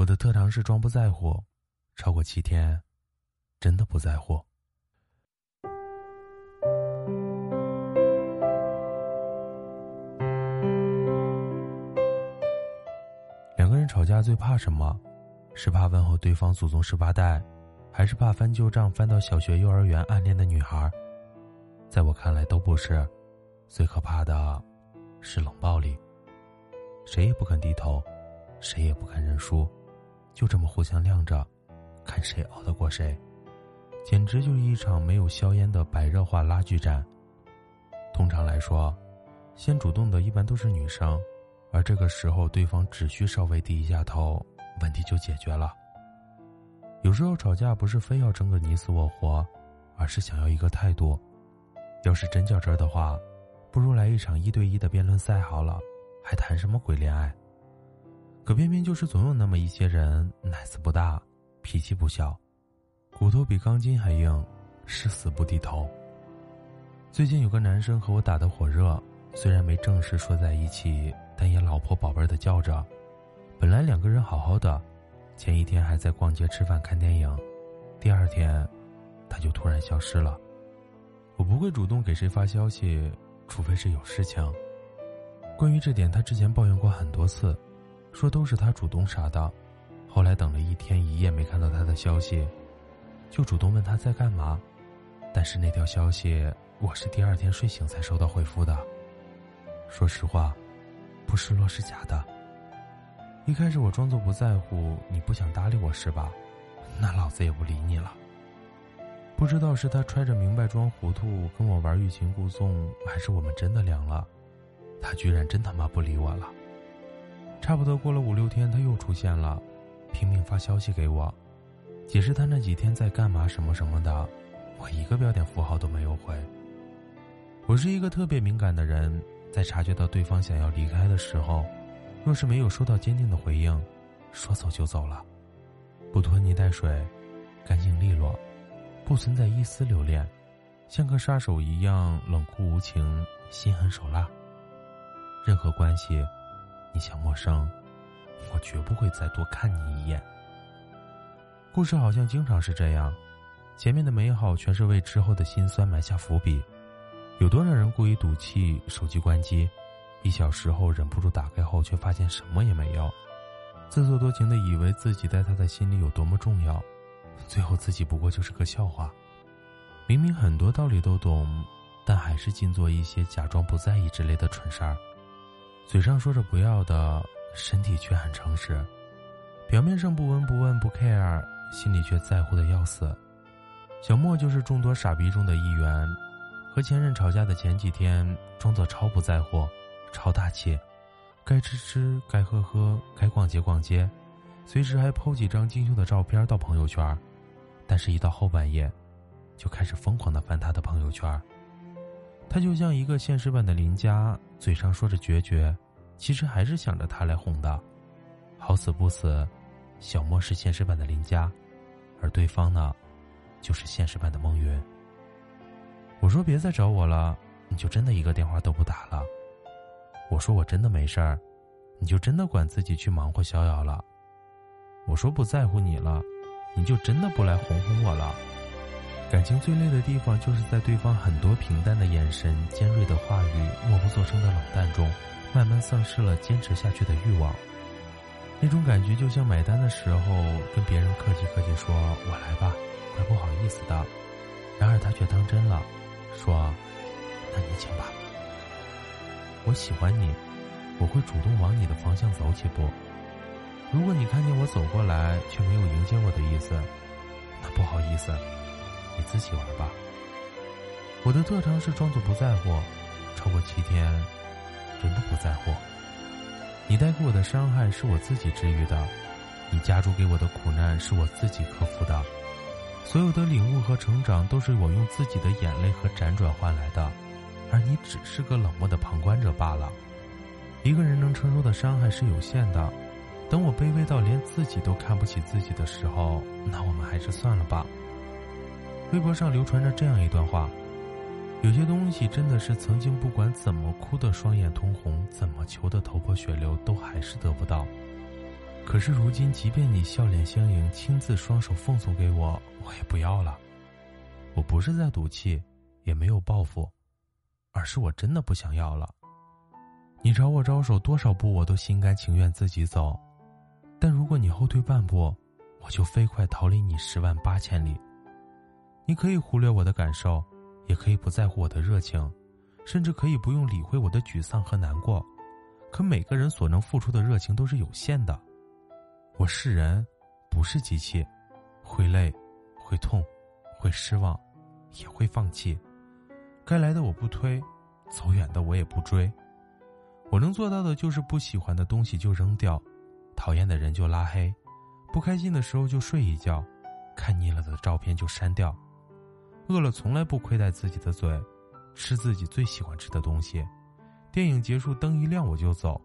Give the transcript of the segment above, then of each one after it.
我的特长是装不在乎，超过七天，真的不在乎。两个人吵架最怕什么？是怕问候对方祖宗十八代，还是怕翻旧账翻到小学、幼儿园暗恋的女孩？在我看来都不是，最可怕的是冷暴力。谁也不肯低头，谁也不肯认输。就这么互相晾着，看谁熬得过谁，简直就是一场没有硝烟的白热化拉锯战。通常来说，先主动的一般都是女生，而这个时候对方只需稍微低一下头，问题就解决了。有时候吵架不是非要争个你死我活，而是想要一个态度。要是真较真儿的话，不如来一场一对一的辩论赛好了，还谈什么鬼恋爱？可偏偏就是总有那么一些人，奶子不大，脾气不小，骨头比钢筋还硬，誓死不低头。最近有个男生和我打得火热，虽然没正式说在一起，但也老婆宝贝的叫着。本来两个人好好的，前一天还在逛街、吃饭、看电影，第二天，他就突然消失了。我不会主动给谁发消息，除非是有事情。关于这点，他之前抱怨过很多次。说都是他主动啥的，后来等了一天一夜没看到他的消息，就主动问他在干嘛，但是那条消息我是第二天睡醒才收到回复的。说实话，不失落是假的。一开始我装作不在乎，你不想搭理我是吧？那老子也不理你了。不知道是他揣着明白装糊涂跟我玩欲擒故纵，还是我们真的凉了，他居然真他妈不理我了。差不多过了五六天，他又出现了，拼命发消息给我，解释他那几天在干嘛什么什么的，我一个标点符号都没有回。我是一个特别敏感的人，在察觉到对方想要离开的时候，若是没有收到坚定的回应，说走就走了，不拖泥带水，干净利落，不存在一丝留恋，像个杀手一样冷酷无情，心狠手辣。任何关系。你想陌生，我绝不会再多看你一眼。故事好像经常是这样，前面的美好全是为之后的辛酸埋下伏笔。有多少人故意赌气，手机关机，一小时后忍不住打开后，却发现什么也没有。自作多情的以为自己在他的心里有多么重要，最后自己不过就是个笑话。明明很多道理都懂，但还是尽做一些假装不在意之类的蠢事儿。嘴上说着不要的，身体却很诚实，表面上不闻不问不 care，心里却在乎的要死。小莫就是众多傻逼中的一员，和前任吵架的前几天，装作超不在乎，超大气，该吃吃，该喝喝，该逛街逛街，随时还 PO 几张精修的照片到朋友圈，但是，一到后半夜，就开始疯狂的翻他的朋友圈。他就像一个现实版的林佳，嘴上说着决绝，其实还是想着他来哄的。好死不死，小莫是现实版的林佳，而对方呢，就是现实版的孟云。我说别再找我了，你就真的一个电话都不打了。我说我真的没事儿，你就真的管自己去忙活逍遥了。我说不在乎你了，你就真的不来哄哄我了。感情最累的地方，就是在对方很多平淡的眼神、尖锐的话语、默不作声的冷淡中，慢慢丧失了坚持下去的欲望。那种感觉就像买单的时候，跟别人客气客气说“我来吧”，怪不好意思的。然而他却当真了，说：“那你请吧。”我喜欢你，我会主动往你的方向走几步。如果你看见我走过来，却没有迎接我的意思，那不好意思。你自己玩吧。我的特长是装作不在乎，超过七天，真的不在乎。你带给我的伤害是我自己治愈的，你加诸给我的苦难是我自己克服的。所有的领悟和成长都是我用自己的眼泪和辗转换来的，而你只是个冷漠的旁观者罢了。一个人能承受的伤害是有限的，等我卑微到连自己都看不起自己的时候，那我们还是算了吧。微博上流传着这样一段话：有些东西真的是曾经不管怎么哭的双眼通红，怎么求的头破血流，都还是得不到。可是如今，即便你笑脸相迎，亲自双手奉送给我，我也不要了。我不是在赌气，也没有报复，而是我真的不想要了。你朝我招手多少步，我都心甘情愿自己走。但如果你后退半步，我就飞快逃离你十万八千里。你可以忽略我的感受，也可以不在乎我的热情，甚至可以不用理会我的沮丧和难过。可每个人所能付出的热情都是有限的。我是人，不是机器，会累，会痛，会失望，也会放弃。该来的我不推，走远的我也不追。我能做到的就是不喜欢的东西就扔掉，讨厌的人就拉黑，不开心的时候就睡一觉，看腻了的照片就删掉。饿了从来不亏待自己的嘴，吃自己最喜欢吃的东西。电影结束灯一亮我就走，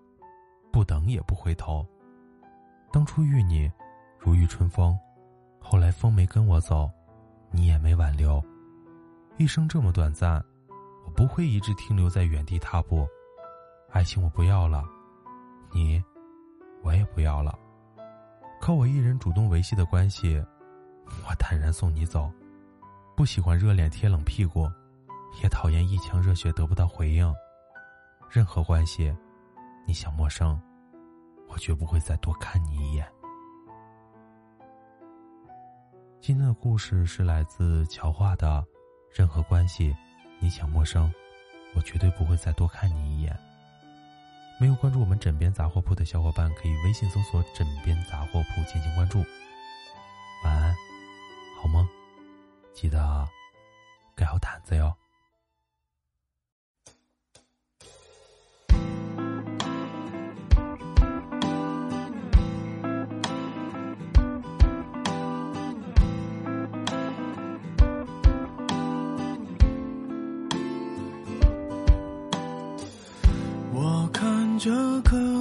不等也不回头。当初遇你，如遇春风；后来风没跟我走，你也没挽留。一生这么短暂，我不会一直停留在原地踏步。爱情我不要了，你，我也不要了。靠我一人主动维系的关系，我坦然送你走。不喜欢热脸贴冷屁股，也讨厌一腔热血得不到回应。任何关系，你想陌生。我绝不会再多看你一眼。今天的故事是来自乔画的，任何关系，你想陌生，我绝对不会再多看你一眼。没有关注我们枕边杂货铺的小伙伴，可以微信搜索“枕边杂货铺”进行关注。记得盖好毯子哟。这颗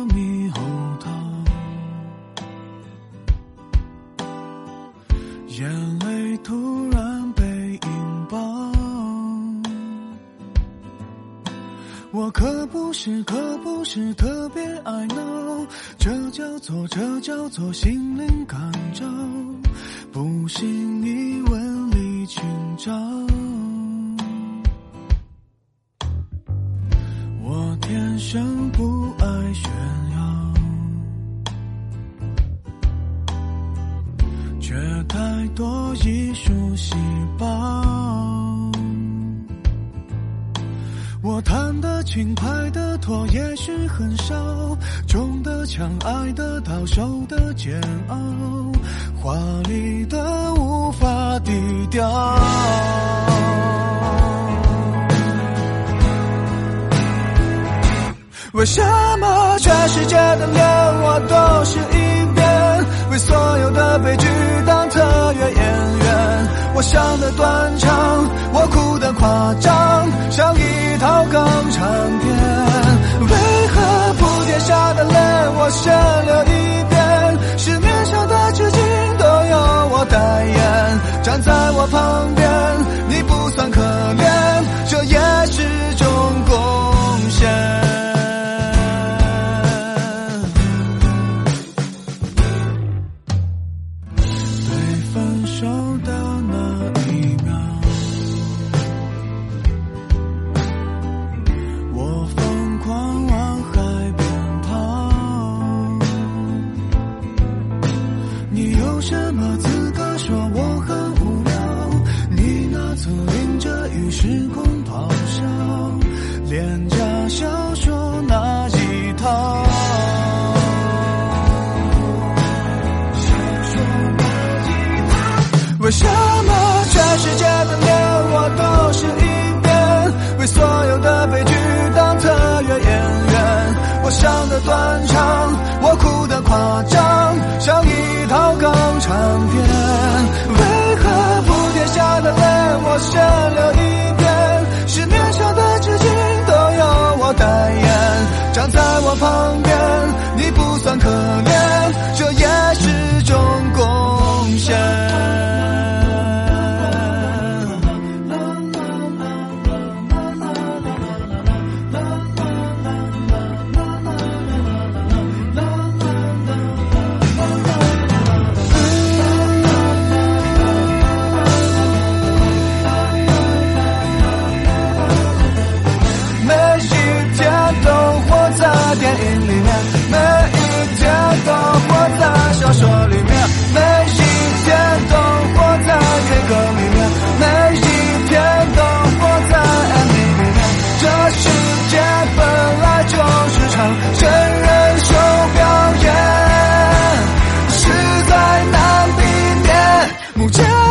我可不是，可不是特别爱闹，这叫做，这叫做心灵感召。不信你问李清照。我天生不爱。炫耀，却太多艺术细胞。我弹得轻，拍得拖，也许很少，中的枪，爱的到，受的煎熬，华丽的无法低调。为什么全世界的脸我都是一遍？为所有的悲剧当特约演员？我想的断肠，我哭的夸张，像一套港产片。为何铺天下的泪我先流一遍？市面上的纸巾都由我代言，站在我旁边，你不算可怜，这也是种贡献。被分手的廉价小说那一套为什么全世界的脸我都是一遍？为所有的悲剧当特约演员？我想的断肠，我哭的夸张，像一套港产片。为何普天下的泪我先？母亲。